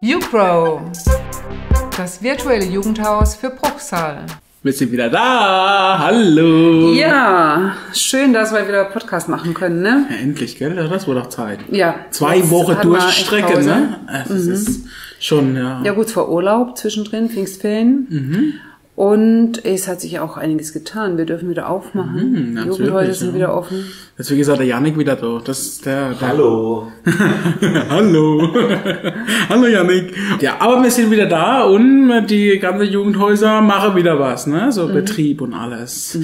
YouGrow, das virtuelle Jugendhaus für Bruchsal. Wir sind wieder da. Hallo. Ja, schön, dass wir wieder Podcast machen können, ne? Ja, endlich, gell? Das wurde doch Zeit. Ja. Zwei Wochen Durchstrecke, ne? Das ist schon, ja. Ja gut, vor Urlaub zwischendrin, Pfingstferien. Mhm. Und es hat sich auch einiges getan. Wir dürfen wieder aufmachen. Mhm, Jugendhäuser sind ja. wieder offen. Jetzt, wie gesagt, der Janik wieder da. Das ist der, der Hallo. Hallo. Hallo Janik. Ja, aber wir sind wieder da und die ganzen Jugendhäuser machen wieder was, ne? So Betrieb und alles.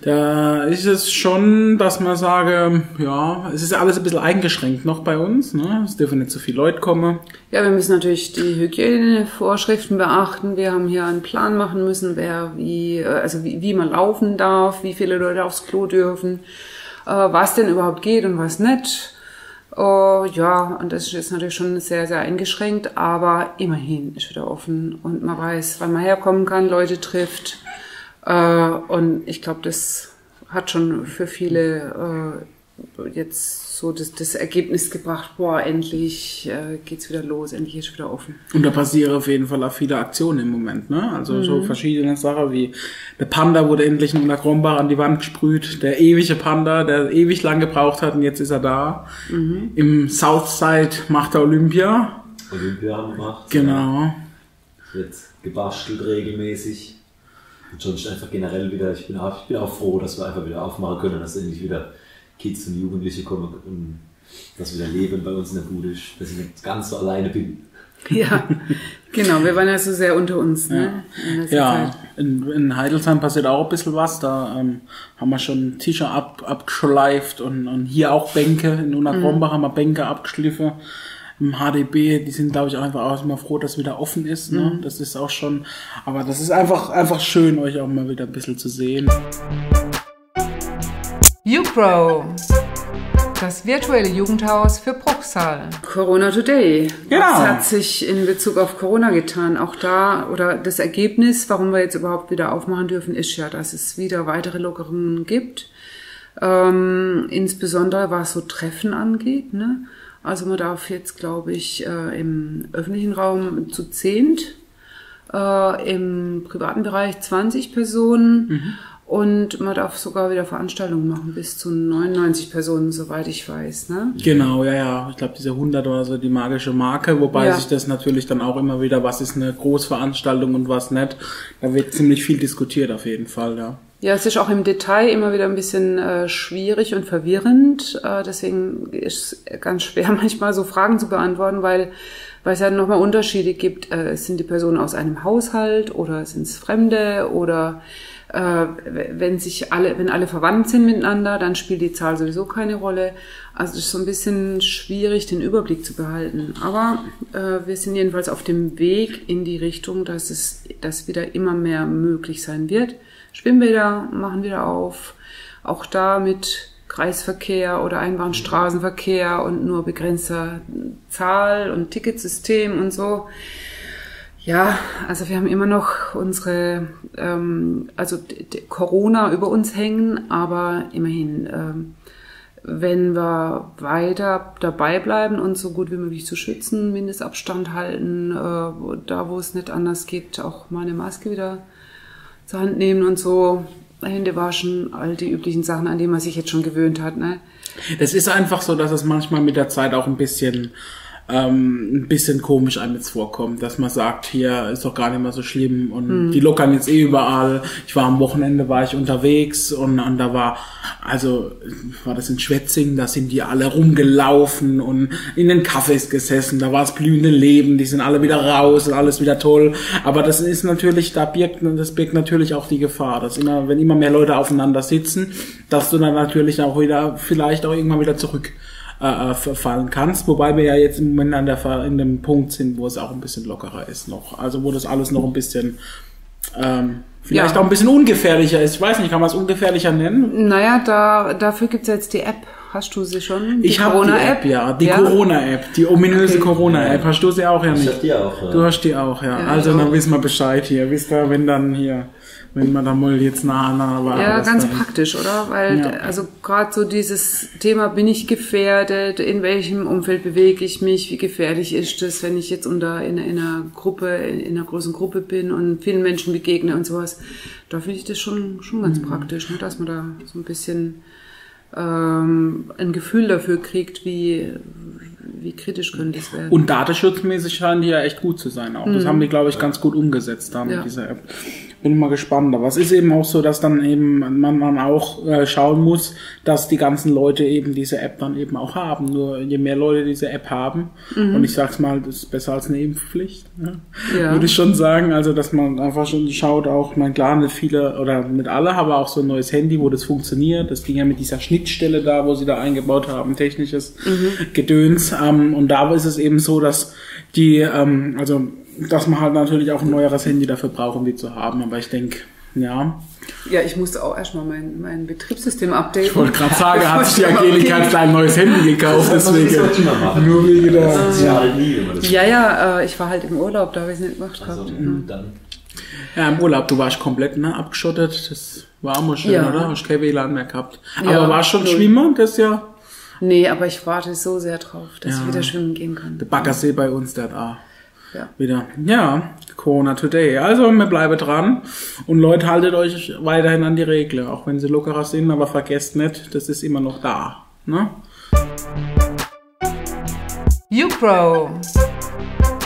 Da ist es schon, dass man sage, ja, es ist alles ein bisschen eingeschränkt noch bei uns, ne? Es dürfen nicht so viele Leute kommen. Ja, wir müssen natürlich die Hygienevorschriften beachten. Wir haben hier einen Plan machen müssen, wer wie, äh, also wie, wie man laufen darf, wie viele Leute aufs Klo dürfen, äh, was denn überhaupt geht und was nicht. Äh, ja, und das ist jetzt natürlich schon sehr, sehr eingeschränkt, aber immerhin ist wieder offen und man weiß, wann man herkommen kann, Leute trifft. Äh, und ich glaube, das hat schon für viele äh, jetzt so das, das Ergebnis gebracht, boah, endlich äh, geht's wieder los, endlich ist wieder offen. Und da passieren auf jeden Fall auch viele Aktionen im Moment, ne? Also so verschiedene Sachen wie der Panda wurde endlich in der Krombach an die Wand gesprüht, der ewige Panda, der ewig lang gebraucht hat und jetzt ist er da. Im Southside macht er Olympia. Olympia haben wir gemacht. Genau. Wird gebastelt regelmäßig. Und sonst einfach generell wieder, ich bin, auch, ich bin auch froh, dass wir einfach wieder aufmachen können, dass endlich wieder Kids und Jugendliche kommen und dass wieder Leben bei uns in der Bude dass ich nicht ganz so alleine bin. Ja, genau, wir waren ja so sehr unter uns, ne? Ja, Zeit. in, in Heidelsheim passiert auch ein bisschen was. Da ähm, haben wir schon Tische ab, abgeschleift und, und hier auch Bänke. In Unakrombach haben wir Bänke abgeschliffen. Im HDB, die sind, glaube ich, auch einfach auch immer froh, dass wieder offen ist. Ne? Das ist auch schon, aber das ist einfach, einfach schön, euch auch mal wieder ein bisschen zu sehen. YouGrow, das virtuelle Jugendhaus für Bruchsal. Corona Today. Genau. Was hat sich in Bezug auf Corona getan? Auch da, oder das Ergebnis, warum wir jetzt überhaupt wieder aufmachen dürfen, ist ja, dass es wieder weitere Lockerungen gibt. Ähm, insbesondere was so Treffen angeht. Ne? Also man darf jetzt, glaube ich, äh, im öffentlichen Raum zu zehnt, äh, im privaten Bereich 20 Personen und man darf sogar wieder Veranstaltungen machen bis zu 99 Personen, soweit ich weiß. Ne? Genau, ja, ja. Ich glaube, diese 100 oder so, die magische Marke, wobei Ja. sich das natürlich dann auch immer wieder, was ist eine Großveranstaltung und was nicht. Da wird ziemlich viel diskutiert auf jeden Fall, ja. Ja, es ist auch im Detail immer wieder ein bisschen äh, schwierig und verwirrend. Äh, deswegen ist es ganz schwer, manchmal so Fragen zu beantworten, weil, weil es ja nochmal Unterschiede gibt. Äh, sind die Personen aus einem Haushalt oder sind es Fremde oder wenn sich alle, wenn alle verwandt sind miteinander, dann spielt die Zahl sowieso keine Rolle. Also es ist so ein bisschen schwierig, den Überblick zu behalten. Aber äh, wir sind jedenfalls auf dem Weg in die Richtung, dass es, dass wieder immer mehr möglich sein wird. Schwimmbäder machen wieder auf, auch da mit Kreisverkehr oder Einbahnstraßenverkehr und nur begrenzter Zahl und Ticketsystem und so. Ja, also wir haben immer noch unsere, ähm, also Corona über uns hängen, aber immerhin, ähm, wenn wir weiter dabei bleiben, uns so gut wie möglich zu schützen, Mindestabstand halten, äh, da wo es nicht anders geht, auch mal eine Maske wieder zur Hand nehmen und so, Hände waschen, all die üblichen Sachen, an die man sich jetzt schon gewöhnt hat. Ne? Es ist einfach so, dass es manchmal mit der Zeit auch ein bisschen ähm, ein bisschen komisch einem jetzt vorkommt, dass man sagt, hier ist doch gar nicht mehr so schlimm und die lockern jetzt eh überall. Ich war am Wochenende, war ich unterwegs und, und da war, also war das in Schwetzingen, da sind die alle rumgelaufen und in den Cafés gesessen, da war es blühende Leben, die sind alle wieder raus und alles wieder toll. Aber das ist natürlich, da birgt, das birgt natürlich auch die Gefahr, dass immer, wenn immer mehr Leute aufeinander sitzen, dass du dann natürlich auch wieder, vielleicht auch irgendwann wieder zurück äh, äh, verfallen kannst, wobei wir ja jetzt im Moment an der in dem Punkt sind, wo es auch ein bisschen lockerer ist noch. Also wo das alles noch ein bisschen ähm, vielleicht Ja. auch ein bisschen ungefährlicher ist. Ich weiß nicht, kann man es ungefährlicher nennen? Naja, da, dafür gibt's jetzt die App hast du sie schon? Die Ich habe die App, ja, die Corona-App, die ominöse Okay. Corona-App. Hast du sie auch ja Ich nicht? hab die auch. Ja. Du hast die auch, ja. Ja, also ich dann wissen wir Bescheid hier. Wisst ihr, wenn dann hier, wenn man da mal jetzt nah aneinander war. Ja, ganz praktisch, oder? Weil, Ja. also gerade so dieses Thema, bin ich gefährdet, in welchem Umfeld bewege ich mich, wie gefährlich ist es, wenn ich jetzt unter in, in einer Gruppe, in, in einer großen Gruppe bin und vielen Menschen begegne und sowas. Da finde ich das schon, schon ganz Mhm. praktisch, ne? dass man da so ein bisschen ähm, ein Gefühl dafür kriegt, wie, wie kritisch könnte es werden. Und datenschutzmäßig scheinen die ja echt gut zu sein auch. Das haben die, glaube ich, ganz gut umgesetzt da mit Ja. dieser App. Bin mal gespannt. Aber es ist eben auch so, dass dann eben man, man auch äh, schauen muss, dass die ganzen Leute eben diese App dann eben auch haben. Nur je mehr Leute diese App haben, und ich sag's mal, das ist besser als eine Impfpflicht, ne? Ja. würde ich schon sagen. Also, dass man einfach schon schaut, auch, mein klar, nicht viele oder nicht alle, aber auch so ein neues Handy, wo das funktioniert. Das ging ja mit dieser Schnittstelle da, wo sie da eingebaut haben, technisches Gedöns. Ähm, und da ist es eben so, dass die, ähm, also, dass man halt natürlich auch ein neueres Handy dafür braucht, um die zu haben. Aber ich denke, ja. ja, ich musste auch erstmal mein, mein Betriebssystem updaten. Ich wollte gerade sagen, hat sich die Angelika ein kleines neues Handy gekauft, Das deswegen. Nur wegen der. Das das Ja, ja, äh, ich war halt im Urlaub, da habe ich es nicht gemacht Also, gehabt. dann. Ja, im Urlaub, du warst komplett ne, abgeschottet. Das war immer schön, Ja. oder? Hast kein WLAN mehr gehabt. Ja, Aber war schon null. schwimmen, das ja. Nee, aber ich warte so sehr drauf, dass Ja. ich wieder schwimmen gehen kann. Der Baggersee bei uns, der da Ja. wieder. Ja, Corona Today. Also, wir bleiben dran. Und Leute, haltet euch weiterhin an die Regeln. Auch wenn sie lockerer sind, aber vergesst nicht, das ist immer noch da. Ne? YouPro,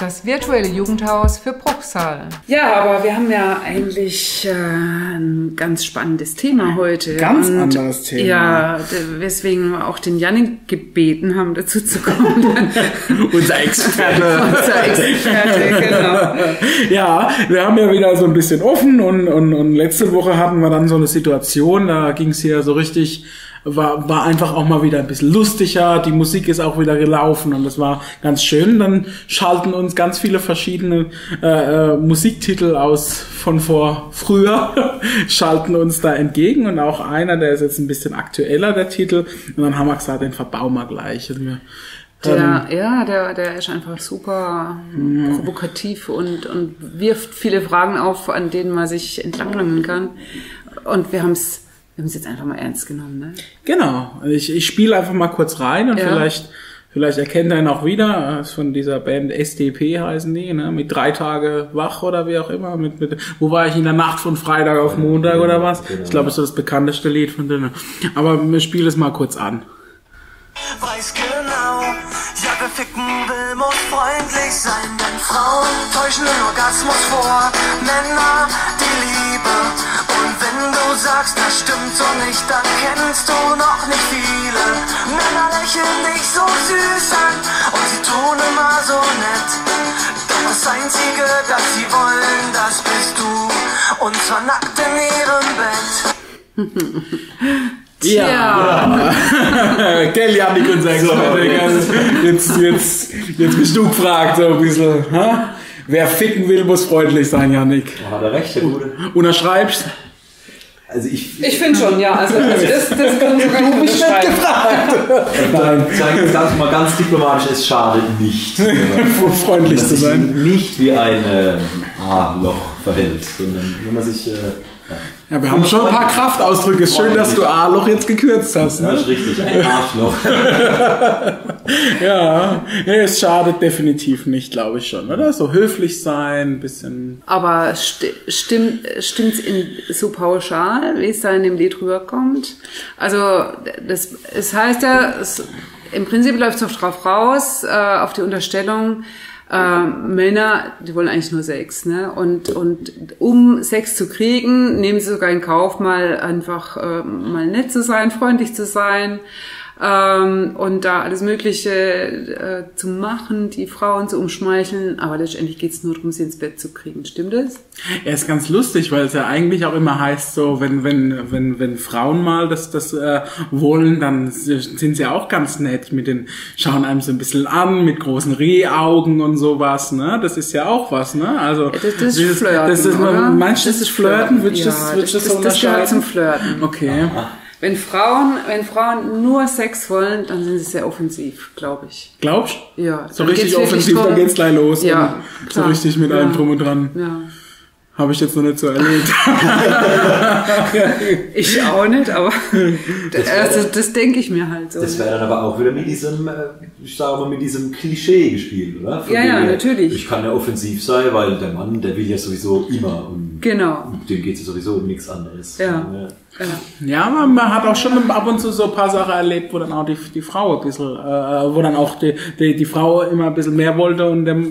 das virtuelle Jugendhaus für Bruchsal. Ja, aber wir haben ja eigentlich äh, ein ganz spannendes Thema heute. Ganz anderes Thema. Ja, weswegen wir auch den Janik gebeten haben, dazu zu kommen. Unser Experte. Unser Experte, genau. ja, wir haben ja wieder so ein bisschen offen und, und, und letzte Woche hatten wir dann so eine Situation, da ging es hier so richtig, war, war einfach auch mal wieder ein bisschen lustiger, die Musik ist auch wieder gelaufen und das war ganz schön. Dann schalten uns ganz viele verschiedene äh, äh, Musiktitel aus von vor früher, schalten uns da entgegen und auch einer, der ist jetzt ein bisschen aktueller, der Titel. Und dann haben wir gesagt, den verbauen wir gleich. Und wir, Der, ja, der, der ist einfach super provokativ und, und wirft viele Fragen auf, an denen man sich entlanghangeln kann. Und wir haben es wir haben's jetzt einfach mal ernst genommen. Ne? Genau. Ich, ich spiele einfach mal kurz rein und Ja. vielleicht, vielleicht erkennt er ihn auch wieder. Ist von dieser Band SDP heißen die, ne? Mit drei Tage wach oder wie auch immer. Mit, mit, wo war ich in der Nacht von Freitag auf Montag oder was? genau. Ich glaube, das ist das bekannteste Lied von denen. Aber wir spielen es mal kurz an. weiß genau, ja wer ficken will, muss freundlich sein, denn Frauen täuschen den Orgasmus vor, Männer die Liebe. Wenn du sagst, das stimmt so nicht, dann kennst du noch nicht viele. Männer lächeln dich so süß an und sie tun immer so nett. Doch das Einzige, das sie wollen, das bist du. Und zwar nackt in ihrem Bett. Ja. Gell, Janik, unser Experte. Jetzt, jetzt, jetzt bist du gefragt, so ein bisschen. Ha? Wer ficken will, muss freundlich sein, Janik. Hat er recht, der Gute. Unterschreibst? Also ich, Ich finde schon, ja. Also das, das kann sogar ich unterschreiben. Nein. sage ganz mal ganz diplomatisch, es schadet nicht. Freundlich zu sein. nicht wie ein äh, A-Loch verhält, sondern wenn man sich... Äh, ja. Wir haben schon ein paar Kraftausdrücke. Ist schön, dass du A-Loch jetzt gekürzt hast. Das Ne? ist richtig, ein Arschloch. Ja, ja, es schadet definitiv nicht, glaube ich schon, oder? So höflich sein, ein bisschen. Aber sti stimmt stimmt's in so pauschal, wie es da in dem Lied rüberkommt? Also das es heißt ja, es, im Prinzip läuft es drauf raus, äh, auf die Unterstellung, äh, Männer, die wollen eigentlich nur Sex, ne? Und, und um Sex zu kriegen, nehmen sie sogar in Kauf, mal einfach äh, mal nett zu sein, freundlich zu sein. Ähm, und da alles Mögliche äh, zu machen, die Frauen zu umschmeicheln, aber letztendlich geht's nur darum, sie ins Bett zu kriegen. Stimmt das? Er ist ganz lustig, weil es ja eigentlich auch immer heißt, so, wenn, wenn, wenn, wenn Frauen mal das, das äh, wollen, dann sind sie auch ganz nett mit den, schauen einem so ein bisschen an, mit großen Rehaugen und sowas, ne? Das ist ja auch was, ne? Also, Das, das ist Flirten, das ist, oder? Du, das ist Flirten? Würdest du ja, das, du das, das so das, gehört zum? Flirten. Okay. Wenn Frauen, wenn Frauen nur Sex wollen, dann sind sie sehr offensiv, glaube ich. Glaubst du? Ja. So richtig offensiv, dann geht's gleich los. Ja, so richtig mit allem Ja. drum und dran. Ja. Habe ich jetzt noch nicht so erlebt. Ich auch nicht, aber also, das denke ich mir halt so. Das wäre dann aber auch wieder mit diesem, äh, ich sage mal, mit diesem Klischee gespielt, oder? Von Ja, ja, her, natürlich. Ich kann ja offensiv sein, weil der Mann, der will ja sowieso immer und Genau. dem geht es sowieso um nichts anderes. Ja. Ja. Ja. Ja, man, man hat auch schon ab und zu so ein paar Sachen erlebt, wo dann auch die, die Frau ein bisschen, äh, wo dann auch die, die, die Frau immer ein bisschen mehr wollte und der, äh,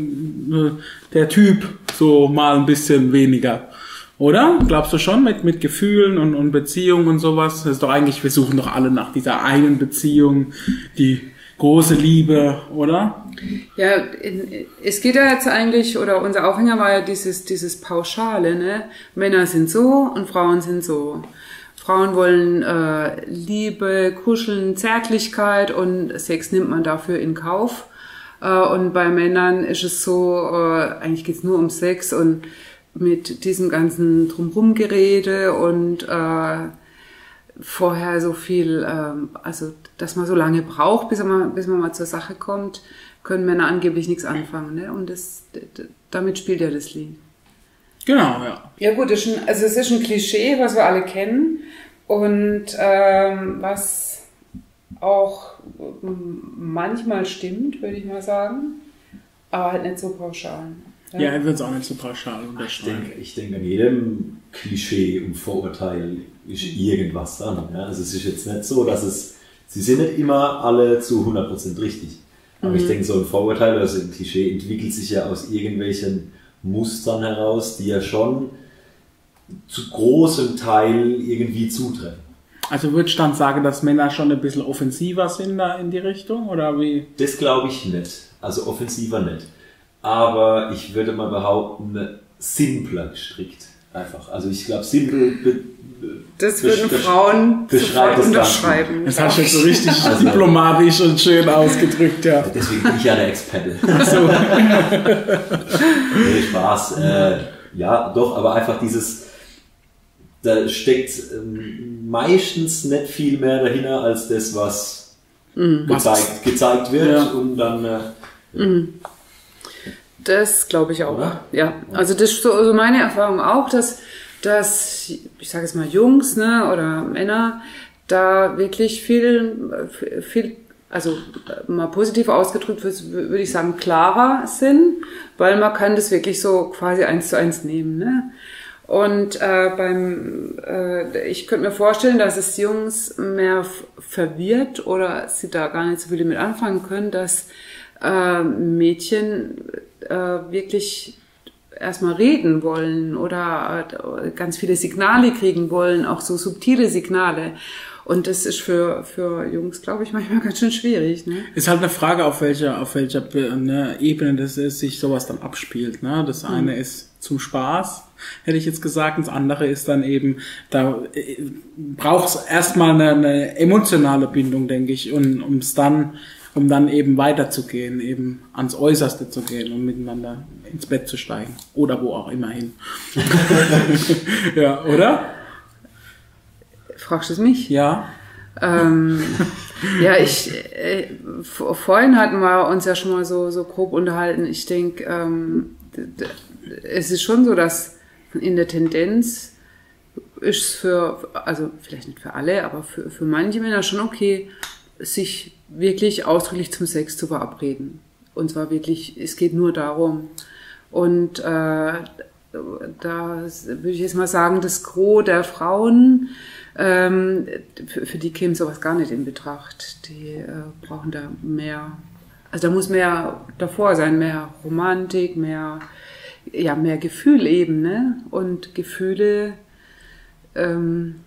der Typ so mal ein bisschen weniger. Oder? Glaubst du schon mit, mit Gefühlen und, und Beziehungen und sowas? Das ist doch eigentlich, wir suchen doch alle nach dieser einen Beziehung, die große Liebe, oder? Ja, es geht ja jetzt eigentlich, oder unser Aufhänger war ja dieses, dieses Pauschale, ne? Männer sind so und Frauen sind so. Frauen wollen äh, Liebe, Kuscheln, Zärtlichkeit und Sex nimmt man dafür in Kauf. Äh, und bei Männern ist es so, äh, eigentlich geht's nur um Sex und mit diesem ganzen Drumrumgerede und äh, vorher so viel, ähm, also dass man so lange braucht, bis man, bis man mal zur Sache kommt, können Männer angeblich nichts anfangen. Ne? Und das, damit spielt ja das Lied. Genau, ja. Ja gut, ist ein, also es ist ein Klischee, was wir alle kennen und ähm, was auch ähm, manchmal stimmt, würde ich mal sagen, aber halt nicht so pauschal. Ja, ich würde es auch nicht so pauschal Ich unterschreiben. denke, ich denke, an jedem Klischee und Vorurteil ist irgendwas dran. Ja? Also es ist jetzt nicht so, dass es, sie sind nicht immer alle zu 100% richtig. Aber ich denke, so ein Vorurteil, also ein Klischee entwickelt sich ja aus irgendwelchen Mustern heraus, die ja schon zu großem Teil irgendwie zutreffen. Also würde ich dann sagen, dass Männer schon ein bisschen offensiver sind da in die Richtung, oder wie? Das glaube ich nicht. Also offensiver nicht. Aber ich würde mal behaupten, simpler gestrickt. Einfach. Also ich glaube, simpel be Das würden Frauen beschreibt sofort das unterschreiben. Das hast du jetzt so richtig Also- diplomatisch und schön ausgedrückt, ja. Deswegen bin ich ja der Experte. So. nee, Spaß. Äh, ja, doch, aber einfach dieses, da steckt ähm, meistens nicht viel mehr dahinter als das, was gezeigt, gezeigt wird Ja. und dann äh, Das glaube ich auch. Oder? Ja, also das ist so also meine Erfahrung auch, dass, dass ich sage jetzt mal Jungs ne, oder Männer da wirklich viel, viel, also mal positiv ausgedrückt würde würd ich sagen, klarer sind, weil man kann das wirklich so quasi eins zu eins nehmen. Ne? Und äh, beim, äh, ich könnte mir vorstellen, dass es Jungs mehr verwirrt oder sie da gar nicht so viel damit anfangen können, dass äh, Mädchen äh, wirklich erstmal reden wollen oder äh, ganz viele Signale kriegen wollen, auch so subtile Signale. Und das ist für, für Jungs, glaube ich, manchmal ganz schön schwierig. Ne? Ist halt eine Frage, auf welcher, auf welcher ne, Ebene das ist, sich sowas dann abspielt. Ne? Das eine ist zum Spaß, hätte ich jetzt gesagt, und das andere ist dann eben, da braucht es erstmal eine, eine emotionale Bindung, denke ich, und um es dann, um dann eben weiterzugehen, eben ans Äußerste zu gehen und miteinander ins Bett zu steigen. Oder wo auch immer hin. ja, oder? Fragst du es mich? Ja. Ähm, ja, ich äh, vor- vorhin hatten wir uns ja schon mal so, so grob unterhalten. Ich denke, ähm, es ist schon so, dass in der Tendenz ist es für, also vielleicht nicht für alle, aber für, für manche Männer schon okay, sich wirklich ausdrücklich zum Sex zu verabreden. Und zwar wirklich, es geht nur darum. Und äh, da würde ich jetzt mal sagen, das Gros der Frauen, ähm, für, für die käme sowas gar nicht in Betracht. Die äh, brauchen da mehr, also da muss mehr davor sein, mehr Romantik, mehr, ja, mehr Gefühl eben, ne? Und Gefühle, ähm,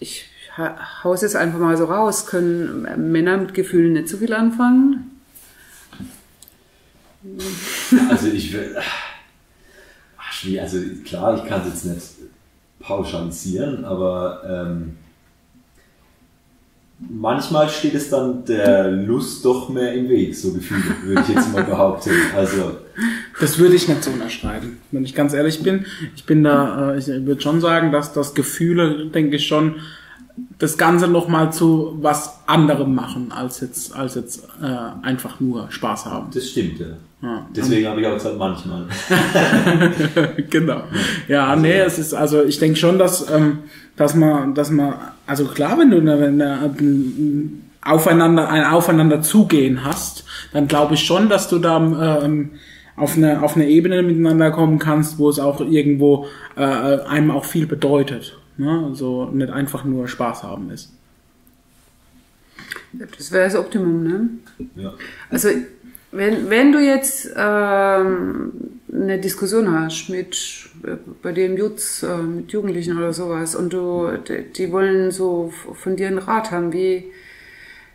ich ha- hau's jetzt einfach mal so raus, können Männer mit Gefühlen nicht so viel anfangen? Also ich will. Ach, schwierig. Also klar, ich kann es jetzt nicht pauschalisieren, aber ähm, manchmal steht es dann der Lust doch mehr im Weg, so Gefühle, würde ich jetzt mal behaupten. Also Das würde ich nicht so unterschreiben, wenn ich ganz ehrlich bin. Ich bin da, äh, ich würde schon sagen, dass das Gefühle, denke ich schon, das Ganze nochmal zu was anderem machen, als jetzt, als jetzt äh, einfach nur Spaß haben. Das stimmt, ja. Ja. Deswegen habe ich auch gesagt, manchmal. genau. Ja, nee, es ist, also ich denke schon, dass, ähm, dass man, dass man, also klar, wenn du eine, wenn du ein aufeinander, ein Aufeinander zugehen hast, dann glaube ich schon, dass du da ähm, auf eine, auf eine Ebene miteinander kommen kannst, wo es auch irgendwo äh, einem auch viel bedeutet. Ne? Also nicht einfach nur Spaß haben ist. Das wäre das Optimum, ne? Ja. Also wenn, wenn du jetzt ähm, eine Diskussion hast mit bei im Jutz, äh, mit Jugendlichen oder sowas und du die, wollen so von dir einen Rat haben, wie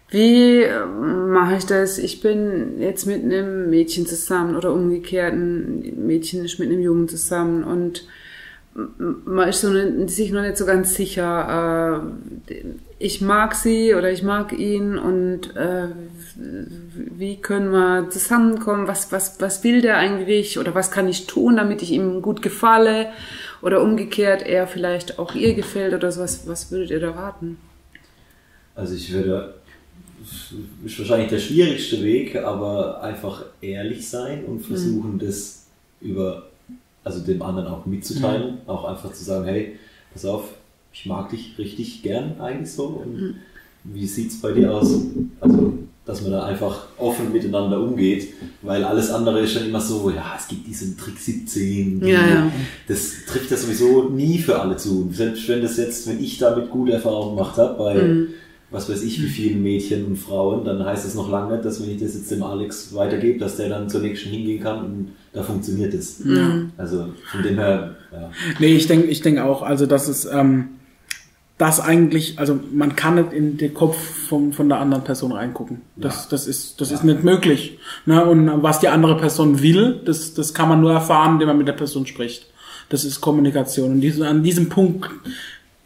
wie äh, mache ich das? Ich bin jetzt mit einem Mädchen zusammen oder umgekehrt, ein Mädchen ist mit einem Jungen zusammen und man ist so sich noch nicht so ganz sicher. Äh, ich mag sie oder ich mag ihn und äh, wie können wir zusammenkommen? Was, was, was will der eigentlich oder was kann ich tun, damit ich ihm gut gefalle? Oder umgekehrt, er vielleicht auch ihr gefällt oder sowas. Was würdet ihr da raten? Also ich würde, ist wahrscheinlich der schwierigste Weg, aber einfach ehrlich sein und versuchen, das über, also dem anderen auch mitzuteilen, auch einfach zu sagen, hey, pass auf, ich mag dich richtig gern eigentlich so und wie sieht's bei dir aus? Also, dass man da einfach offen miteinander umgeht, weil alles andere ist dann immer so, ja, es gibt diesen Trick 17, die- Ja, ja. das trifft ja sowieso nie für alle zu. Selbst wenn das jetzt, wenn ich damit gute Erfahrungen gemacht habe, bei Mhm. was weiß ich wie vielen Mädchen und Frauen, dann heißt es noch lange nicht, dass wenn ich das jetzt dem Alex weitergebe, dass der dann zur nächsten hingehen kann und da funktioniert es. Also von dem her, ja. Nee, ich denke ich denk auch, also dass es ähm, das eigentlich, also man kann nicht in den Kopf von, von der anderen Person reingucken. Das, Ja. das ist, das ist nicht möglich. Ne? Und was die andere Person will, das, das kann man nur erfahren, indem man mit der Person spricht. Das ist Kommunikation. Und diese, an diesem Punkt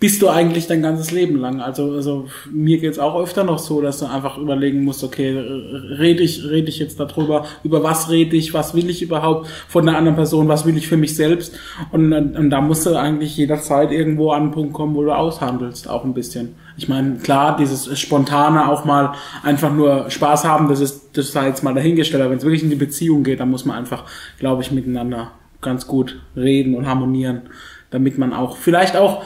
bist du eigentlich dein ganzes Leben lang. Also, also mir geht's auch öfter noch so, dass du einfach überlegen musst, okay, rede ich, rede ich jetzt darüber, über was rede ich, was will ich überhaupt von der anderen Person, was will ich für mich selbst. Und, und da musst du eigentlich jederzeit irgendwo an einen Punkt kommen, wo du aushandelst, auch ein bisschen. Ich meine, klar, dieses spontane auch mal einfach nur Spaß haben, das ist, das sei jetzt mal dahingestellt, aber wenn es wirklich in die Beziehung geht, dann muss man einfach, glaube ich, miteinander ganz gut reden und harmonieren, damit man auch, vielleicht auch,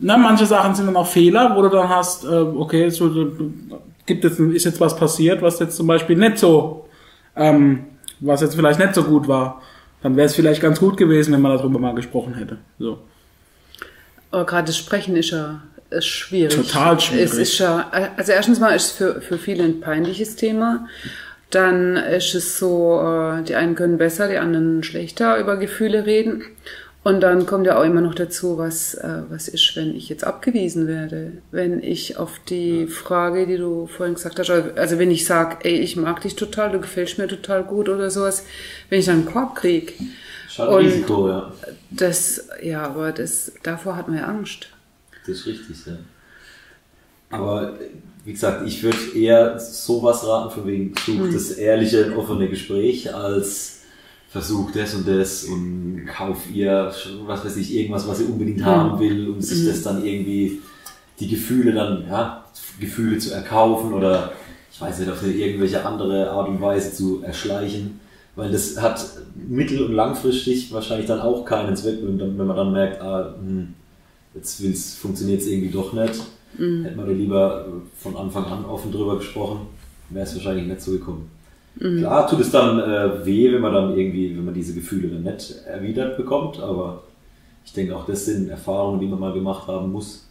na, manche Sachen sind dann auch Fehler, wo du dann hast, äh, okay, so, äh, gibt jetzt, ist jetzt was passiert, was jetzt zum Beispiel nicht so, ähm, was jetzt vielleicht nicht so gut war. Dann wäre es vielleicht ganz gut gewesen, wenn man darüber mal gesprochen hätte. So. Aber gerade das Sprechen ist ja ist schwierig. Total schwierig. Es ist ja, also erstens mal ist es für, für viele ein peinliches Thema. Dann ist es so, äh, die einen können besser, die anderen schlechter über Gefühle reden. Und dann kommt ja auch immer noch dazu, was, äh, was ist, wenn ich jetzt abgewiesen werde? Wenn ich auf die Frage, die du vorhin gesagt hast, also wenn ich sage, ey, ich mag dich total, du gefällst mir total gut oder sowas, wenn ich dann einen Korb krieg, Und- Risiko, ja. das, ja, aber das, davor hat man ja Angst. Das ist richtig, ja. Aber wie gesagt, ich würde eher sowas raten, von wegen such das ehrliche, offene Gespräch, als versuch das und das und kauf ihr, was weiß ich, irgendwas, was sie unbedingt haben will und sich das dann irgendwie, die Gefühle dann, ja, Gefühle zu erkaufen oder ich weiß nicht, auf irgendwelche andere Art und Weise zu erschleichen. Weil das hat mittel- und langfristig wahrscheinlich dann auch keinen Zweck, wenn man dann merkt, ah, hm, jetzt funktioniert es irgendwie doch nicht. Hätte man da lieber von Anfang an offen drüber gesprochen, wäre es wahrscheinlich nicht so gekommen. Klar tut es dann äh, weh, wenn man dann irgendwie, wenn man diese Gefühle dann nicht erwidert bekommt, aber ich denke auch das sind Erfahrungen, die man mal gemacht haben muss.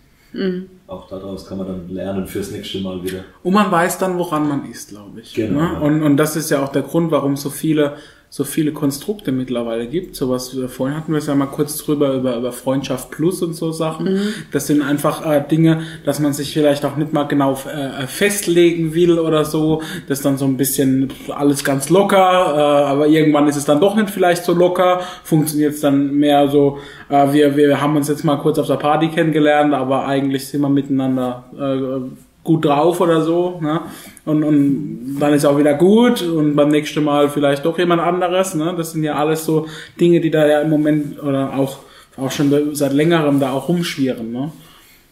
Auch daraus kann man dann lernen fürs nächste Mal wieder. Und man weiß dann, woran man ist, glaube ich. Genau, Ne? Und, und das ist ja auch der Grund, warum so viele, so viele Konstrukte mittlerweile gibt. So was, wir- vorhin hatten wir es ja mal kurz drüber, über, über Freundschaft Plus und so Sachen. Das sind einfach äh, Dinge, dass man sich vielleicht auch nicht mal genau äh, festlegen will oder so. Das ist dann so ein bisschen alles ganz locker, äh, aber irgendwann ist es dann doch nicht vielleicht so locker. Funktioniert es dann mehr so, äh, wir, wir haben uns jetzt mal kurz auf der Party kennengelernt, aber eigentlich sind wir miteinander äh, gut drauf oder so, ne? Und, und dann ist auch wieder gut und beim nächsten Mal vielleicht doch jemand anderes, ne? Das sind ja alles so Dinge, die da ja im Moment oder auch, auch schon seit längerem da auch rumschwirren, ne?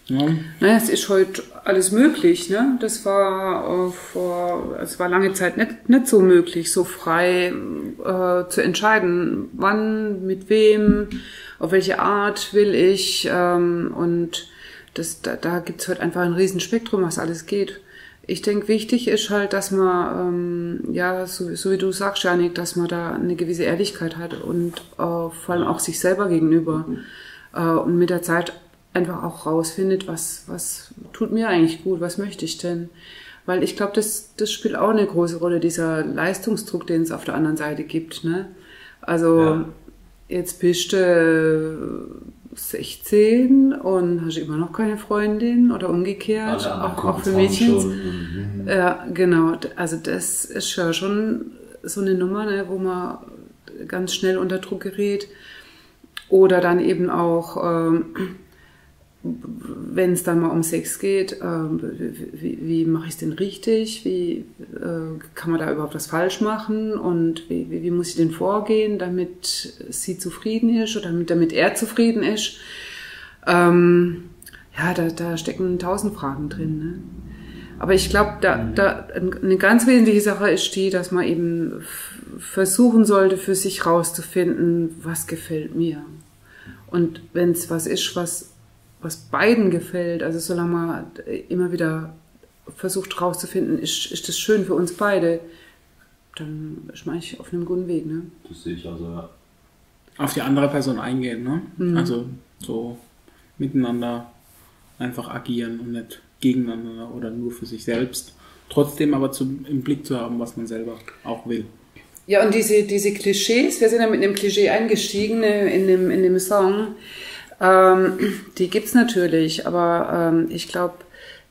Ja. Naja, es ist heute alles möglich, ne? Das war äh, vor, es war lange Zeit nicht, nicht so möglich, so frei äh, zu entscheiden, wann, mit wem, auf welche Art will ich. Ähm, und das, da, da gibt's heute einfach ein Riesenspektrum, was alles geht. Ich denke, wichtig ist halt, dass man, ähm, ja, so, so wie du sagst, Janik, dass man da eine gewisse Ehrlichkeit hat und äh, vor allem auch sich selber gegenüber. Äh, und mit der Zeit einfach auch rausfindet, was, was tut mir eigentlich gut, was möchte ich denn? Weil ich glaube, das, das spielt auch eine große Rolle, dieser Leistungsdruck, den es auf der anderen Seite gibt. Ne? Also Ja. jetzt bist du 16 und hast immer noch keine Freundin oder umgekehrt, anderen auch, auch für Mädchen. schon und, hm, Ja, genau. Also das ist ja schon so eine Nummer, ne, wo man ganz schnell unter Druck gerät. Oder dann eben auch, ähm, wenn es dann mal um Sex geht, ähm, wie, wie mache ich es denn richtig? Wie äh, kann man da überhaupt was falsch machen? Und wie, wie, wie muss ich denn vorgehen, damit sie zufrieden ist oder damit, damit er zufrieden ist? Ähm, ja, da, da stecken tausend Fragen drin. Ne? Aber ich glaube, da, da eine ganz wesentliche Sache ist die, dass man eben versuchen sollte, für sich rauszufinden, was gefällt mir. Und wenn es was ist, was, was beiden gefällt, also solange man immer wieder versucht rauszufinden, ist, ist das schön für uns beide, dann ist man eigentlich auf einem guten Weg. Ne? das sehe ich also. Auf die andere Person eingehen, ne? Mhm. Also so miteinander einfach agieren und nicht gegeneinander oder nur für sich selbst. Trotzdem aber zum, im Blick zu haben, was man selber auch will. Ja, und diese, diese Klischees, wir sind ja mit einem Klischee eingestiegen ne, in dem, in dem Song, ähm, die gibt's natürlich, aber ähm, ich glaube,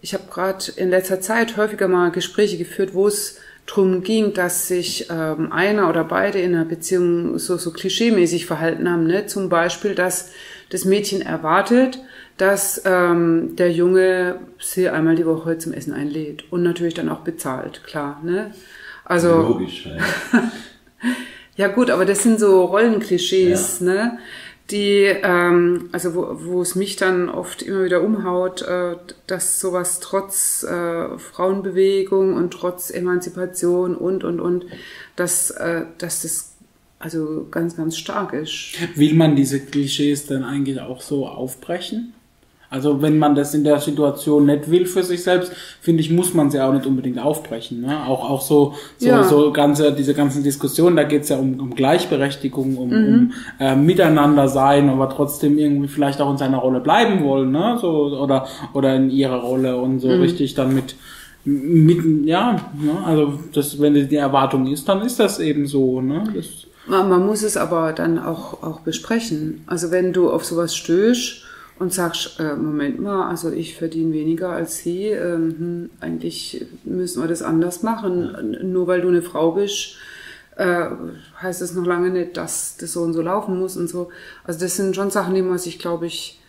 ich habe gerade in letzter Zeit häufiger mal Gespräche geführt, wo es drum ging, dass sich ähm, einer oder beide in einer Beziehung so, so klischeemäßig verhalten haben. Ne? Zum Beispiel, dass das Mädchen erwartet, dass ähm, der Junge sie einmal die Woche zum Essen einlädt und natürlich dann auch bezahlt, klar. Ne? Also Logisch, ja. ja gut, aber das sind so Rollenklischees, ne? Die, ähm, also wo, wo es mich dann oft immer wieder umhaut, äh, dass sowas trotz äh, Frauenbewegung und trotz Emanzipation und und und, dass, äh, dass das also ganz, ganz stark ist. Will man diese Klischees dann eigentlich auch so aufbrechen? Also wenn man das in der Situation nicht will für sich selbst, finde ich, muss man sie auch nicht unbedingt aufbrechen. Ne? Auch, auch so, so, Ja. so ganze, diese ganzen Diskussionen, da geht es ja um, um Gleichberechtigung, um, Mhm. um äh, Miteinander sein, aber trotzdem irgendwie vielleicht auch in seiner Rolle bleiben wollen, ne? So, oder, oder in ihrer Rolle und Mhm. so richtig dann mit mit, ja, ne? also das, wenn die Erwartung ist, dann ist das eben so, ne? Das, Man, man muss es aber dann auch, auch besprechen. Also wenn du auf sowas stößt und sagst, äh, Moment mal, also ich verdiene weniger als Sie, ähm, hm, eigentlich müssen wir das anders machen. Nur weil du eine Frau bist, äh, heißt das noch lange nicht, dass das so und so laufen muss und so. Also das sind schon Sachen, die man sich, glaube ich,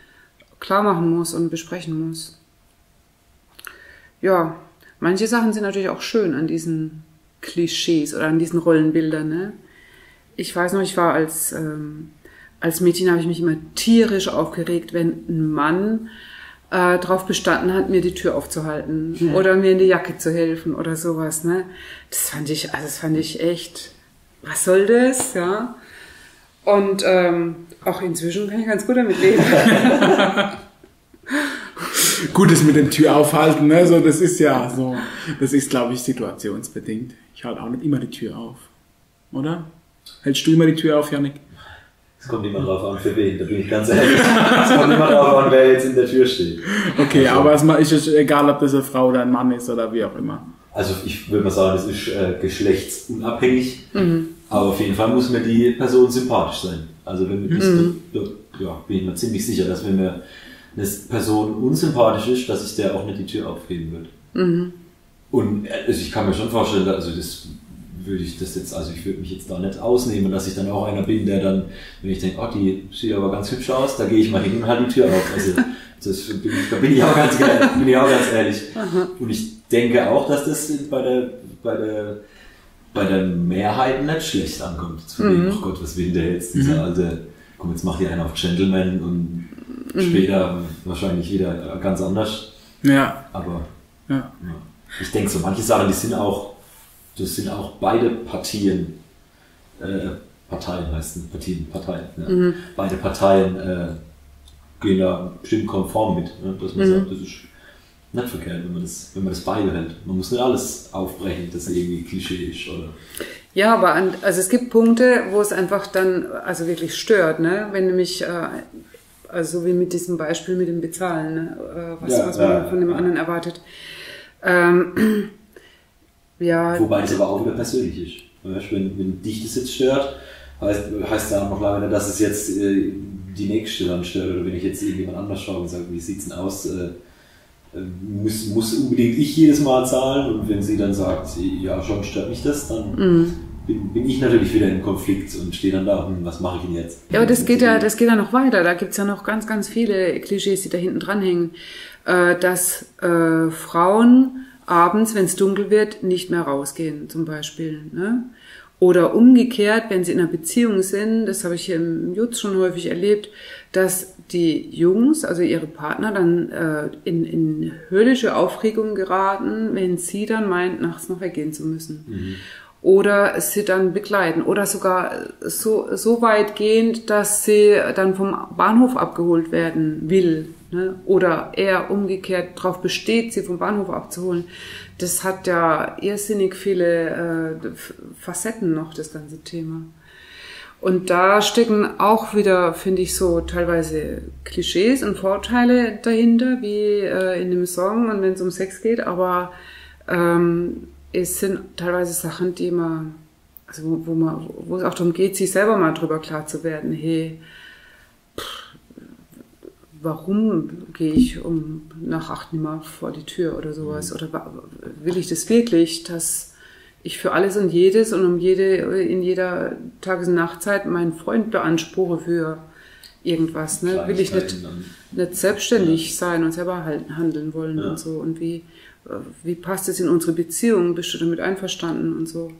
klar machen muss und besprechen muss. Ja, manche Sachen sind natürlich auch schön an diesen Klischees oder an diesen Rollenbildern. Ne? Ich weiß noch, ich war als, ähm, als Mädchen, habe ich mich immer tierisch aufgeregt, wenn ein Mann äh, darauf bestanden hat, mir die Tür aufzuhalten oder mir in die Jacke zu helfen oder sowas. Ne? Das fand ich, also das fand ich echt, was soll das, ja? Und ähm, auch inzwischen kann ich ganz gut damit leben. Gutes mit dem Tür aufhalten, ne? So, das ist ja so, das ist, glaube ich, situationsbedingt. Ich halte auch nicht immer die Tür auf. Oder? Hältst du immer die Tür auf, Janik? Es kommt immer drauf an, für wen, da bin ich ganz ehrlich. Es kommt immer drauf an, wer jetzt in der Tür steht. Okay, aber es ma- ist es egal, ob das eine Frau oder ein Mann ist oder wie auch immer. Also ich würde mal sagen, das ist äh, geschlechtsunabhängig, aber auf jeden Fall muss mir die Person sympathisch sein. Also wenn mir das, da, da, ja, bin ich mir ziemlich sicher, dass wenn mir eine Person unsympathisch ist, dass ich der auch nicht die Tür aufheben würde. Und äh, also ich kann mir schon vorstellen, also das würde ich das jetzt, also ich würde mich jetzt da nicht ausnehmen, dass ich dann auch einer bin, der dann, wenn ich denke, oh, die sieht aber ganz hübsch aus, da gehe ich mal hin und halt die Tür auf. Also das bin ich, da bin ich auch ganz, bin ich auch ganz ehrlich. Und ich denke auch, dass das bei der, bei der, bei der Mehrheit nicht schlecht ankommt. Zu wegen, oh Gott, was will der jetzt, dieser alte komm, jetzt macht hier einer auf Gentleman und später wahrscheinlich wieder ganz anders. Ja, Aber ja. ja. ich denke so, manche Sachen, die sind auch, das sind auch beide Partien, äh, Parteien heißen Partien, Parteien, ja. beide Parteien äh, gehen da bestimmt konform mit, ne? dass man sagt, das ist nicht verkehrt, wenn man das, wenn man das beibehält. Man muss nicht alles aufbrechen, dass irgendwie Klischee ist oder Ja, aber an, also es gibt Punkte, wo es einfach dann also wirklich stört, ne? Wenn nämlich, äh, also so wie mit diesem Beispiel mit dem Bezahlen, ne? äh, was, Ja, was man ja, von dem anderen erwartet. Ähm, ja, Wobei das aber auch wieder persönlich ist. Weißt, wenn, wenn dich das jetzt stört, heißt, heißt auch noch lange nicht, dass es jetzt äh, die nächste dann stört. Oder wenn ich jetzt irgendjemand anders schaue und sage, wie sieht's denn aus, äh, äh, muss, muss unbedingt ich jedes Mal zahlen. Und wenn sie dann sagt, ja, schon stört mich das, dann Mhm. bin, bin ich natürlich wieder im Konflikt und stehe dann da, hm, was mache ich denn jetzt? Ja, aber das geht ja, das geht ja noch weiter. Da gibt's ja noch ganz, ganz viele Klischees, die da hinten dranhängen. Äh, dass äh, Frauen abends, wenn es dunkel wird, nicht mehr rausgehen, zum Beispiel. Ne? Oder umgekehrt, wenn sie in einer Beziehung sind, das habe ich hier im Jutz schon häufig erlebt, dass die Jungs, also ihre Partner, dann äh, in, in höllische Aufregung geraten, wenn sie dann meint, nachts noch weggehen zu müssen oder sie dann begleiten oder sogar so, so weitgehend, dass sie dann vom Bahnhof abgeholt werden will ne? oder er umgekehrt darauf besteht, sie vom Bahnhof abzuholen. Das hat ja irrsinnig viele äh, Facetten noch, das ganze Thema. Und da stecken auch wieder, finde ich, so teilweise Klischees und Vorteile dahinter, wie äh, in dem Song und wenn es um Sex geht, aber ähm, es sind teilweise Sachen, die man, also wo, wo man, wo es auch darum geht, sich selber mal drüber klar zu werden, hey, warum gehe ich um nach acht nicht vor die Tür oder sowas? Oder wa- will ich das wirklich, dass ich für alles und jedes und um jede, in jeder Tages- und Nachtzeit meinen Freund beanspruche für irgendwas, ne? Will ich nicht, nicht selbstständig sein und selber handeln wollen Ja. und so. Und wie, wie passt es in unsere Beziehung? Bist du damit einverstanden und so?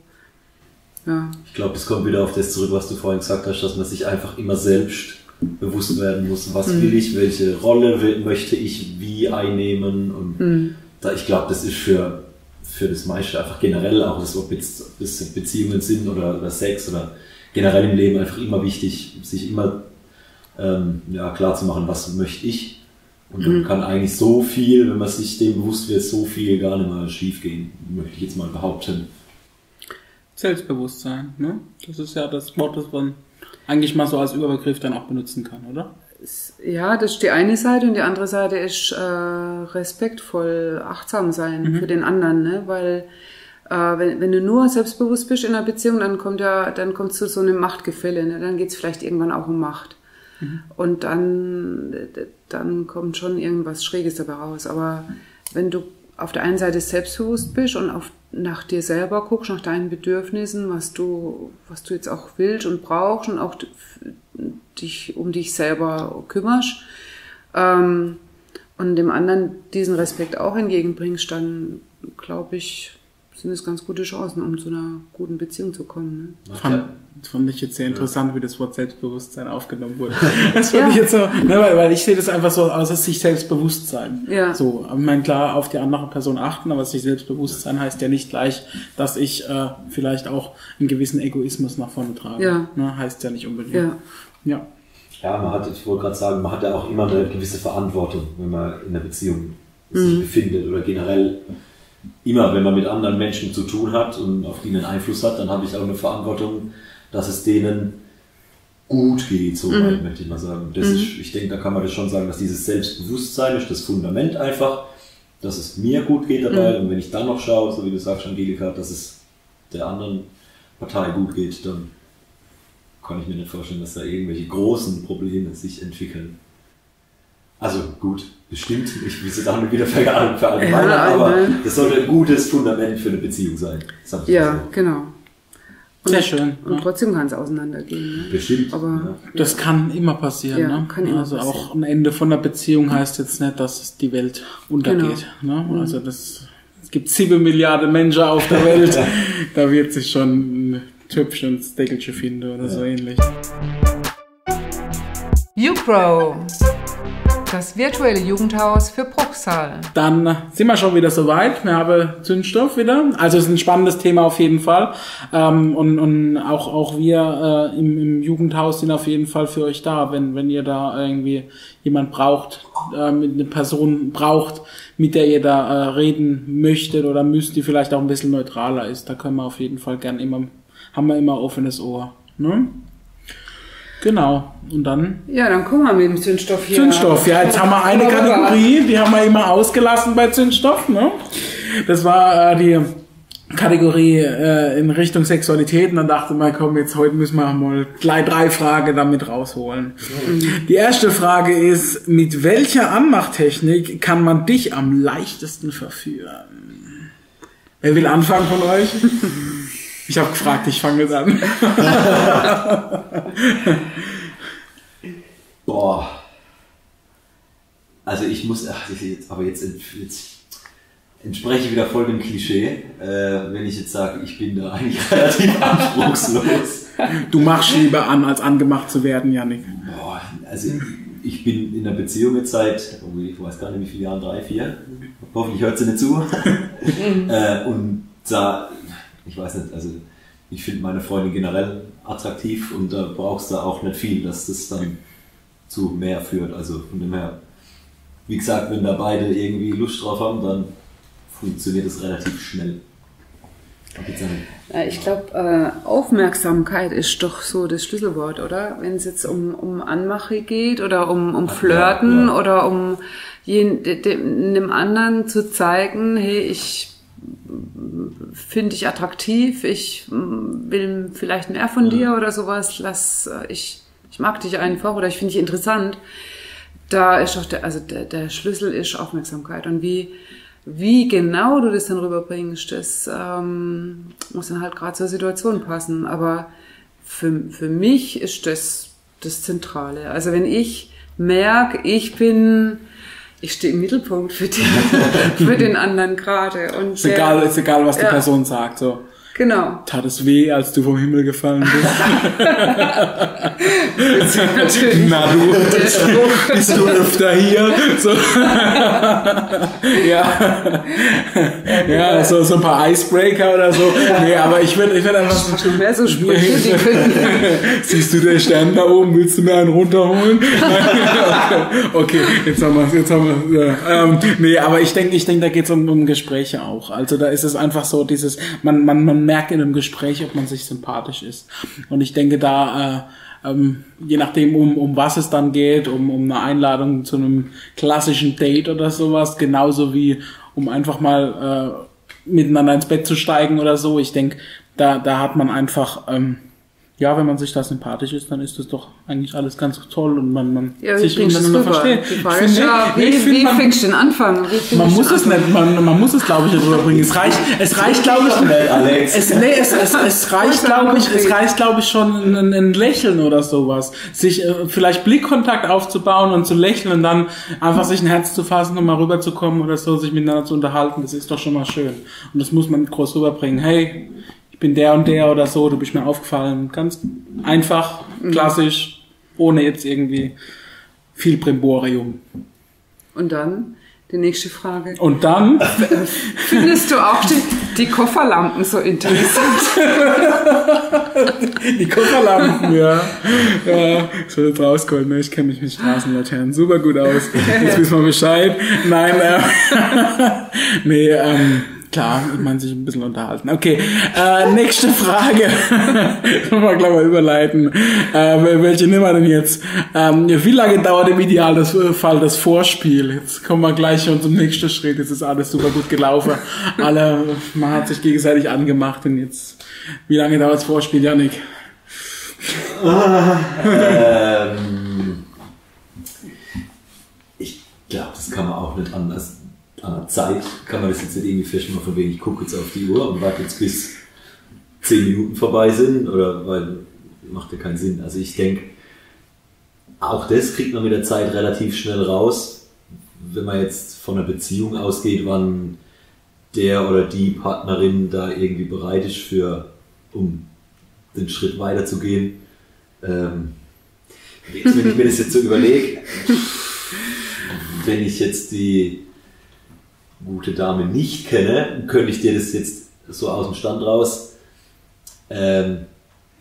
Ja. Ich glaube, es kommt wieder auf das zurück, was du vorhin gesagt hast, dass man sich einfach immer selbst bewusst werden muss, was will ich, welche Rolle will, möchte ich wie einnehmen. Und da, ich glaube, das ist für, für das meiste einfach generell, auch das, ob jetzt das Beziehungen sind oder, oder Sex oder generell im Leben einfach immer wichtig, sich immer ähm, ja, klar zu machen, was möchte ich. Und dann kann eigentlich so viel, wenn man sich dem bewusst wird, so viel gar nicht mal schief gehen, möchte ich jetzt mal behaupten. Selbstbewusstsein, ne? Das ist ja das Wort, das man eigentlich mal so als Überbegriff dann auch benutzen kann, oder? Ja, das ist die eine Seite und die andere Seite ist äh, respektvoll, achtsam sein für den anderen, ne? weil äh, wenn, wenn du nur selbstbewusst bist in einer Beziehung, dann kommt ja, dann kommt zu so einem Machtgefälle, ne? dann geht's vielleicht irgendwann auch um Macht. Und dann, dann kommt schon irgendwas Schräges dabei raus. Aber wenn du auf der einen Seite selbstbewusst bist und auf, nach dir selber guckst, nach deinen Bedürfnissen, was du, was du jetzt auch willst und brauchst und auch dich um dich selber kümmerst, ähm, und dem anderen diesen Respekt auch entgegenbringst, dann glaube ich, sind es ganz gute Chancen, um zu einer guten Beziehung zu kommen. Ne? Fand, das fand ich jetzt sehr interessant, wie das Wort Selbstbewusstsein aufgenommen wurde. Das fand ich jetzt so, ne, weil, weil ich sehe das einfach so aus, als sich Selbstbewusstsein. Ja. So, ich meine, klar, auf die andere Person achten, aber sich Selbstbewusstsein heißt ja nicht gleich, dass ich äh, vielleicht auch einen gewissen Egoismus nach vorne trage. Ja. Ne, heißt ja nicht unbedingt. Ja. ja. Ja, man hat, ich wollte gerade sagen, man hat ja auch immer eine gewisse Verantwortung, wenn man in einer Beziehung sich befindet oder generell immer, wenn man mit anderen Menschen zu tun hat und auf die einen Einfluss hat, dann habe ich auch eine Verantwortung, dass es denen gut geht, so weit möchte ich mal sagen. Das ist, ich denke, da kann man das schon sagen, dass dieses Selbstbewusstsein ist das Fundament einfach, dass es mir gut geht dabei und wenn ich dann noch schaue, so wie du sagst, Angelika, dass es der anderen Partei gut geht, dann kann ich mir nicht vorstellen, dass da irgendwelche großen Probleme sich entwickeln. Also gut, bestimmt, ich will es jetzt auch nicht wieder verall- verallgemeinern, Ja, aber ne. das sollte ein gutes Fundament für eine Beziehung sein. Ja, mal genau. Sehr schön. Und Ja. trotzdem kann es auseinandergehen. Ne? Bestimmt. Aber Das kann immer passieren. Ja, ne? kann immer also passieren. auch ein Ende von einer Beziehung heißt jetzt nicht, dass die Welt untergeht. Genau. Ne? Also das, es gibt sieben Milliarden Menschen auf der Welt. da wird sich schon ein Töpfchen und Deckelchen finden oder so ähnlich. YouGrow, das virtuelle Jugendhaus für Bruchsal. Dann sind wir schon wieder soweit. Wir haben Zündstoff wieder. Also es ist ein spannendes Thema auf jeden Fall. Ähm, und, und auch, auch wir äh, im, im Jugendhaus sind auf jeden Fall für euch da, wenn, wenn ihr da irgendwie jemand braucht, äh, eine Person braucht, mit der ihr da äh, reden möchtet oder müsst, die vielleicht auch ein bisschen neutraler ist. Da können wir auf jeden Fall gern immer, haben wir immer offenes Ohr. Ne? Genau. Und dann Ja, dann gucken wir mit dem Zündstoff hier. Zündstoff. Ja, jetzt haben wir eine. Kategorie, die haben wir immer ausgelassen bei Zündstoff. Ne? Das war äh, die Kategorie äh, in Richtung Sexualität. Und dann dachte man, komm, jetzt heute müssen wir mal gleich drei Fragen damit rausholen. Die erste Frage ist, mit welcher Anmachtechnik kann man dich am leichtesten verführen? Wer will anfangen von euch? Ich habe gefragt, ich fange jetzt an. Boah. Also ich muss, ach, jetzt, aber jetzt, jetzt entspreche ich wieder voll dem Klischee, äh, wenn ich jetzt sage, ich bin da eigentlich relativ anspruchslos. Du machst lieber an, als angemacht zu werden, Janik. Boah, also ich bin in einer Beziehung jetzt seit, oh, ich weiß gar nicht wie viele Jahren, drei, vier. Hoffentlich hört sie nicht zu. äh, und da, ich weiß nicht, also ich finde meine Freundin generell attraktiv und da brauchst du auch nicht viel, dass das dann zu mehr führt. Also von dem her, wie gesagt, wenn da beide irgendwie Lust drauf haben, dann funktioniert es relativ schnell. Ja, Ich glaube, äh, Aufmerksamkeit ist doch so das Schlüsselwort, oder? Wenn es jetzt um, um Anmache geht oder um, um Flirten ja. oder um dem anderen zu zeigen, hey, ich finde dich attraktiv, ich mm, will vielleicht mehr von dir oder sowas, lass, äh, ich, ich mag dich einfach oder ich finde dich interessant. Da ist doch der, also der, der Schlüssel ist Aufmerksamkeit. Und wie, wie genau du das dann rüberbringst, das ähm, muss dann halt gerade zur Situation passen. Aber für, für mich ist das das Zentrale. Also wenn ich merke, ich bin, ich stehe im Mittelpunkt für den, für den anderen gerade. Und Ist egal, ist egal, was die Ja. Person sagt. So. Genau. Tat es weh, als du vom Himmel gefallen bist? Natürlich. Na du, bist du öfter hier? So. ja. ja, so, so ein paar Icebreaker oder so. Nee, aber ich würde ich würd einfach so Schon mehr so können Siehst du den Stern da oben? Willst du mir einen runterholen? okay, jetzt haben wir jetzt haben wir ja. ähm, Nee, aber ich denke, ich denke, da geht es um, um Gespräche auch. Also da ist es einfach so, dieses, man, man, man merkt in einem Gespräch, ob man sich sympathisch ist. Und ich denke, da, äh, ähm, je nachdem, um, um was es dann geht, um, um eine Einladung zu einem klassischen Date oder sowas, genauso wie um einfach mal äh, miteinander ins Bett zu steigen oder so. Ich denke, da, da hat man einfach, ähm, ja, wenn man sich da sympathisch ist, dann ist das doch eigentlich alles ganz toll und man, man Ja, sich untereinander versteht. Die Frage Ich finde- ja, wie, ich finde, wie man- fängst du den Anfang? Wie fängst man muss es nicht, man, man muss es glaube ich nicht rüberbringen. Es reicht, es reicht glaube ich, Alex. es, nee, es, es, es reicht glaube ich, es reicht glaube ich schon ein, ein Lächeln oder sowas. Sich äh, vielleicht Blickkontakt aufzubauen und zu lächeln und dann einfach sich ein Herz zu fassen und mal rüberzukommen oder so, sich miteinander zu unterhalten. Das ist doch schon mal schön. Und das muss man groß rüberbringen. Hey, ich bin der und der oder so, du bist mir aufgefallen. Ganz einfach, klassisch, ohne jetzt irgendwie viel Brimborium. Und dann die nächste Frage. Und dann Findest du auch die, die Kofferlampen so interessant? Die Kupferlampen, ja. ja. Ich jetzt rausgeholt, ne? Ich kenne mich mit Straßenlaternen super gut aus. Jetzt wissen wir Bescheid. Nein, äh, nee, ähm, klar, meine sich ein bisschen unterhalten. Okay, äh, nächste Frage. Wir gleich mal überleiten. Äh, welche nehmen wir denn jetzt? Ähm, wie lange dauert im Idealfall das Vorspiel? Jetzt kommen wir gleich schon zum nächsten Schritt. Jetzt ist alles super gut gelaufen. Alle, man hat sich gegenseitig angemacht und jetzt, wie lange dauert das Vorspiel, Janik? Ähm, ich glaube, das kann man auch nicht anders. Zeit kann man das jetzt nicht irgendwie festmachen, von wegen ich gucke jetzt auf die Uhr und warte jetzt bis 10 Minuten vorbei sind, oder weil macht ja keinen Sinn. Also ich denke, auch das kriegt man mit der Zeit relativ schnell raus, wenn man jetzt von einer Beziehung ausgeht, wann der oder die Partnerin da irgendwie bereit ist für, um den Schritt weiterzugehen. Ähm, Jetzt, wenn ich mir das jetzt so überlege, wenn ich jetzt die gute Dame nicht kenne, könnte ich dir das jetzt so aus dem Stand raus ähm,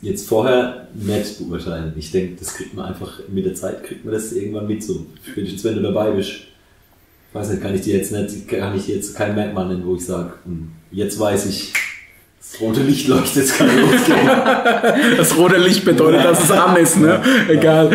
jetzt vorher nicht beurteilen. Ich denke, das kriegt man einfach mit der Zeit, kriegt man das irgendwann mit. So, spätestens wenn du dabei bist. Ich weiß nicht, kann ich dir jetzt nicht, kann ich dir jetzt kein Merkmal nennen, wo ich sage, hm, jetzt weiß ich, das rote Licht leuchtet, jetzt kann losgehen. Das rote Licht bedeutet, dass es an ist, ne? Egal.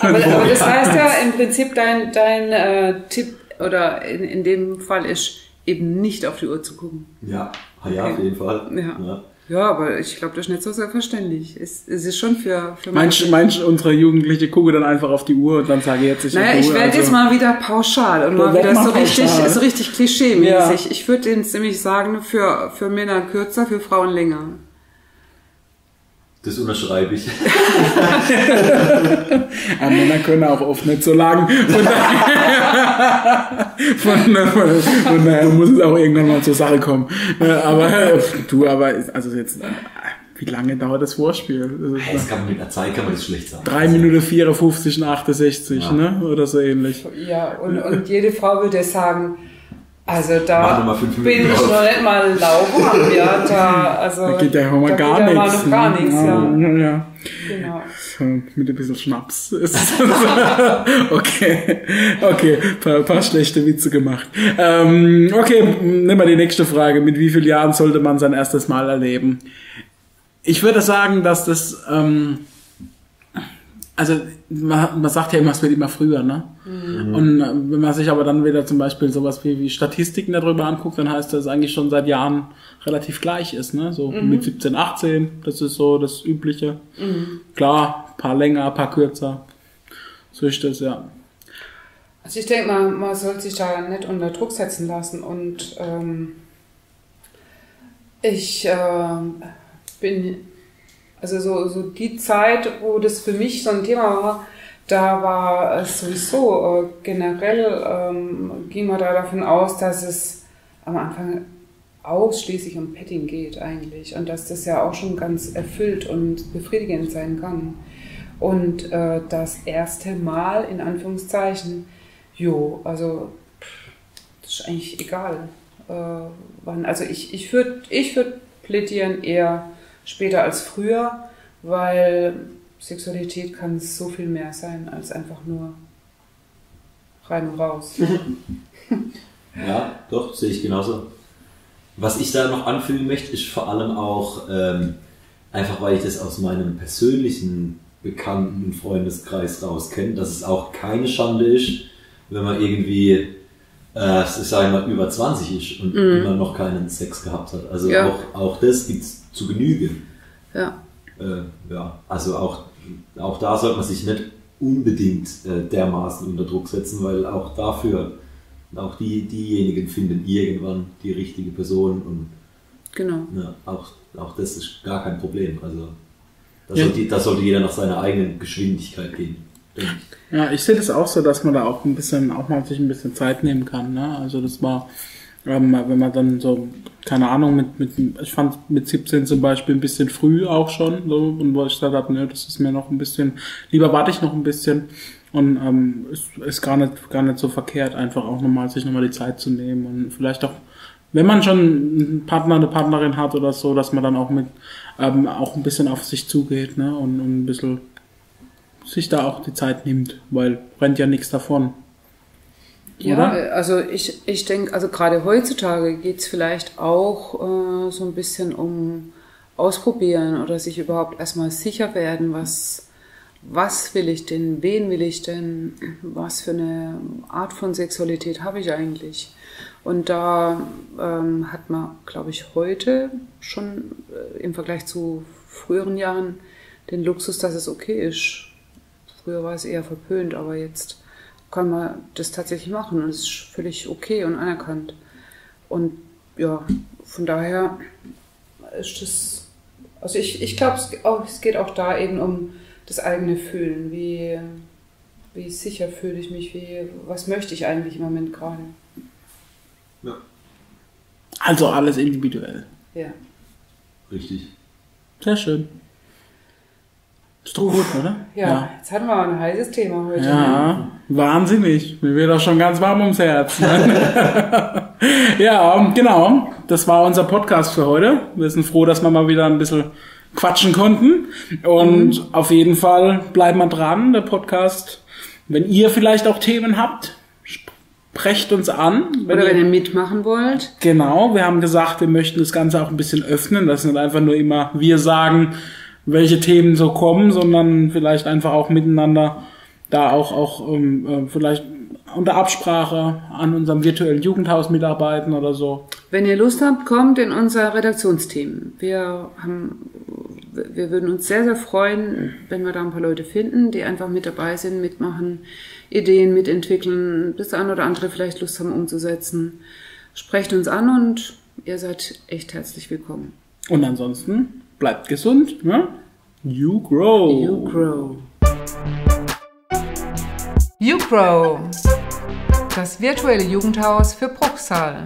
Aber, aber das heißt ja im Prinzip, dein, dein äh, Tipp oder in, in dem Fall ist eben nicht auf die Uhr zu gucken. Ja, ah ja, auf jeden Fall. Ja. Ja, aber ich glaube, das ist nicht so selbstverständlich. Es, es ist schon für, für Manche, manche unsere Jugendliche gucken dann einfach auf die Uhr und dann sage ich jetzt ich Naja, ich werde also, jetzt mal wieder pauschal und mal wieder mal so richtig, so richtig klischee-mäßig. Ja. Ich würde den nämlich sagen, für, für Männer kürzer, für Frauen länger. Das unterschreibe ich. Ja, Männer können auch oft nicht so lang. Von daher, von, von, von daher muss es auch irgendwann mal zur Sache kommen. Äh, Aber du, aber also jetzt, wie lange dauert das Vorspiel? Das ist Das kann man mit der Zeit kann man das schlecht sagen. 3 Minuten 54 und 68, Ja. ne? Oder so ähnlich. Ja, und, und jede Frau würde sagen, also da bin ich noch nicht mal lauwarm, ja, da, also, Da geht ja auch mal da gar geht ja nichts. mal noch gar ne? nichts, ja. ja. ja. Genau. So, mit ein bisschen Schnaps. ist es- okay, okay, paar, paar schlechte Witze gemacht. Ähm, okay, nehmen wir die nächste Frage. Mit wie vielen Jahren sollte man sein erstes Mal erleben? Ich würde sagen, dass das, ähm, also man, man sagt ja immer, es wird immer früher, ne? Und äh, wenn man sich aber dann wieder zum Beispiel sowas wie, wie Statistiken darüber anguckt, dann heißt das eigentlich schon seit Jahren relativ gleich ist, ne? So mit 17, 18, das ist so das Übliche. Klar, paar länger, paar kürzer. So ist das, ja. Also ich denke mal, man sollte sich da nicht unter Druck setzen lassen und ähm, ich ähm, bin, also so, so die Zeit, wo das für mich so ein Thema war, da war es sowieso äh, generell, ähm, ging man da davon aus, dass es am Anfang ausschließlich um Petting geht eigentlich und dass das ja auch schon ganz erfüllt und befriedigend sein kann. Und äh, das erste Mal, in Anführungszeichen, jo, also pff, das ist eigentlich egal. Äh, wann. Also ich, ich würde ich würd plädieren eher später als früher, weil Sexualität kann so viel mehr sein als einfach nur rein und raus. Ja, doch, sehe ich genauso. Was ich da noch anfügen möchte, ist vor allem auch, ähm, einfach weil ich das aus meinem persönlichen Bekannten- und Freundeskreis raus kenne, dass es auch keine Schande ist, wenn man irgendwie, äh, ich sage mal, über 20 ist und immer noch keinen Sex gehabt hat. Also Ja. auch, auch das gibt's zu Genüge. Ja. Äh, ja, also auch, auch da sollte man sich nicht unbedingt äh, dermaßen unter Druck setzen, weil auch dafür, auch die, diejenigen finden irgendwann die richtige Person und Genau. ja, auch, auch das ist gar kein Problem. Also da, Ja. sollte, sollte jeder nach seiner eigenen Geschwindigkeit gehen. Ja, ich sehe das auch so, dass man da auch ein bisschen, auch mal sich ein bisschen Zeit nehmen kann. Ne? Also das war, ähm, wenn man dann so, keine Ahnung, mit, mit, ich fand mit 17 zum Beispiel ein bisschen früh auch schon, so, und wo ich gesagt habe, ne, das ist mir noch ein bisschen, lieber warte ich noch ein bisschen. Und ähm, ist, ist gar nicht, gar nicht so verkehrt, einfach auch nochmal sich nochmal die Zeit zu nehmen und vielleicht auch, wenn man schon einen Partner, eine Partnerin hat oder so, dass man dann auch mit ähm, auch ein bisschen auf sich zugeht, ne? Und, und ein bisschen sich da auch die Zeit nimmt, weil rennt ja nichts davon. Ja, Oder? also ich, ich denke, also gerade heutzutage geht's vielleicht auch äh, so ein bisschen um Ausprobieren oder sich überhaupt erstmal sicher werden, was, was will ich denn, wen will ich denn, was für eine Art von Sexualität habe ich eigentlich. Und da ähm, hat man, glaube ich, heute schon äh, im Vergleich zu früheren Jahren den Luxus, dass es okay ist. Früher war es eher verpönt, aber jetzt kann man das tatsächlich machen und es ist völlig okay und anerkannt. Und ja, von daher ist das, also ich, ich glaube, es, es geht auch da eben um das eigene Fühlen. Wie, wie sicher fühle ich mich, wie, was möchte ich eigentlich im Moment gerade? Also alles individuell. Ja. Richtig. Sehr schön. Ist doch gut, oder? Ja, jetzt hatten wir ein heißes Thema heute. Ja, wahnsinnig. Mir wird auch schon ganz warm ums Herz. Ne? ja, genau. Das war unser Podcast für heute. Wir sind froh, dass wir mal wieder ein bisschen quatschen konnten. Und auf jeden Fall bleibt mal dran, der Podcast. Wenn ihr vielleicht auch Themen habt, sprecht uns an. Oder wenn ihr mitmachen wollt. Genau, wir haben gesagt, wir möchten das Ganze auch ein bisschen öffnen, dass nicht einfach nur immer wir sagen, welche Themen so kommen, sondern vielleicht einfach auch miteinander da auch, auch ähm, äh, vielleicht unter Absprache an unserem virtuellen Jugendhaus mitarbeiten oder so. Wenn ihr Lust habt, kommt in unser Redaktionsteam. Wir haben, wir würden uns sehr, sehr freuen, wenn wir da ein paar Leute finden, die einfach mit dabei sind, mitmachen, Ideen mitentwickeln, das eine oder andere vielleicht Lust haben umzusetzen. Sprecht uns an und ihr seid echt herzlich willkommen. Und ansonsten bleibt gesund, ne? You grow. You grow. YouGrow, das virtuelle Jugendhaus für Bruchsal.